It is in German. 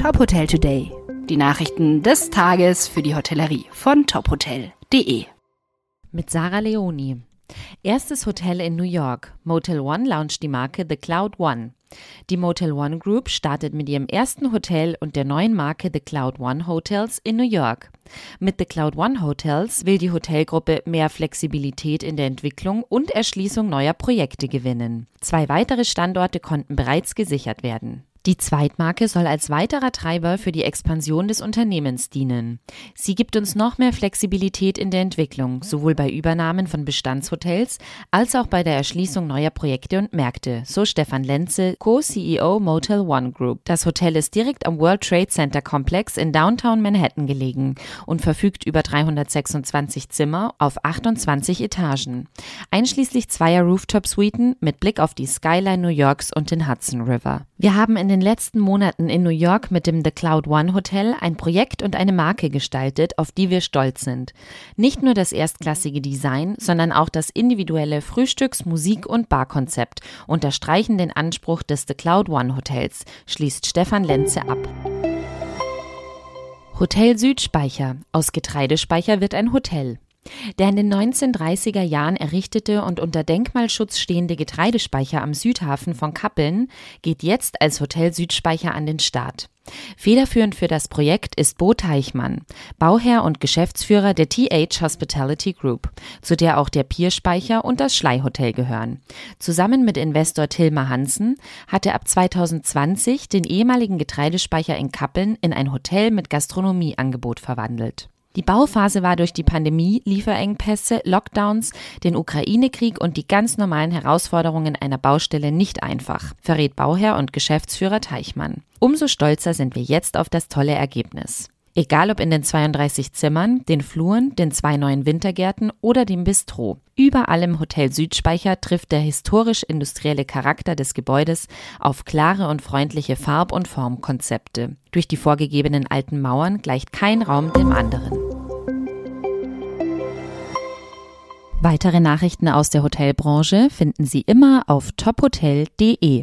Top Hotel Today. Die Nachrichten des Tages für die Hotellerie von tophotel.de. Mit Sarah Leoni. Erstes Hotel in New York. Motel One launcht die Marke The Cloud One. Die Motel One Group startet mit ihrem ersten Hotel und der neuen Marke The Cloud One Hotels in New York. Mit The Cloud One Hotels will die Hotelgruppe mehr Flexibilität in der Entwicklung und Erschließung neuer Projekte gewinnen. Zwei weitere Standorte konnten bereits gesichert werden. Die Zweitmarke soll als weiterer Treiber für die Expansion des Unternehmens dienen. Sie gibt uns noch mehr Flexibilität in der Entwicklung, sowohl bei Übernahmen von Bestandshotels als auch bei der Erschließung neuer Projekte und Märkte, so Stefan Lenze, Co-CEO Motel One Group. Das Hotel ist direkt am World Trade Center Komplex in Downtown Manhattan gelegen und verfügt über 326 Zimmer auf 28 Etagen, einschließlich zweier Rooftop-Suiten mit Blick auf die Skyline New Yorks und den Hudson River. Wir haben in den letzten Monaten in New York mit dem The Cloud One Hotel ein Projekt und eine Marke gestaltet, auf die wir stolz sind. Nicht nur das erstklassige Design, sondern auch das individuelle Frühstücks-, Musik- und Barkonzept unterstreichen den Anspruch des The Cloud One Hotels, schließt Stefan Lenze ab. Hotel Südspeicher. Aus Getreidespeicher wird ein Hotel. Der in den 1930er Jahren errichtete und unter Denkmalschutz stehende Getreidespeicher am Südhafen von Kappeln geht jetzt als Hotel Südspeicher an den Start. Federführend für das Projekt ist Bo Teichmann, Bauherr und Geschäftsführer der TH Hospitality Group, zu der auch der Pierspeicher und das Schleihotel gehören. Zusammen mit Investor Tilma Hansen hat er ab 2020 den ehemaligen Getreidespeicher in Kappeln in ein Hotel mit Gastronomieangebot verwandelt. Die Bauphase war durch die Pandemie, Lieferengpässe, Lockdowns, den Ukraine-Krieg und die ganz normalen Herausforderungen einer Baustelle nicht einfach, verrät Bauherr und Geschäftsführer Teichmann. Umso stolzer sind wir jetzt auf das tolle Ergebnis. Egal ob in den 32 Zimmern, den Fluren, den zwei neuen Wintergärten oder dem Bistro. Überall im Hotel Südspeicher trifft der historisch-industrielle Charakter des Gebäudes auf klare und freundliche Farb- und Formkonzepte. Durch die vorgegebenen alten Mauern gleicht kein Raum dem anderen. Weitere Nachrichten aus der Hotelbranche finden Sie immer auf tophotel.de.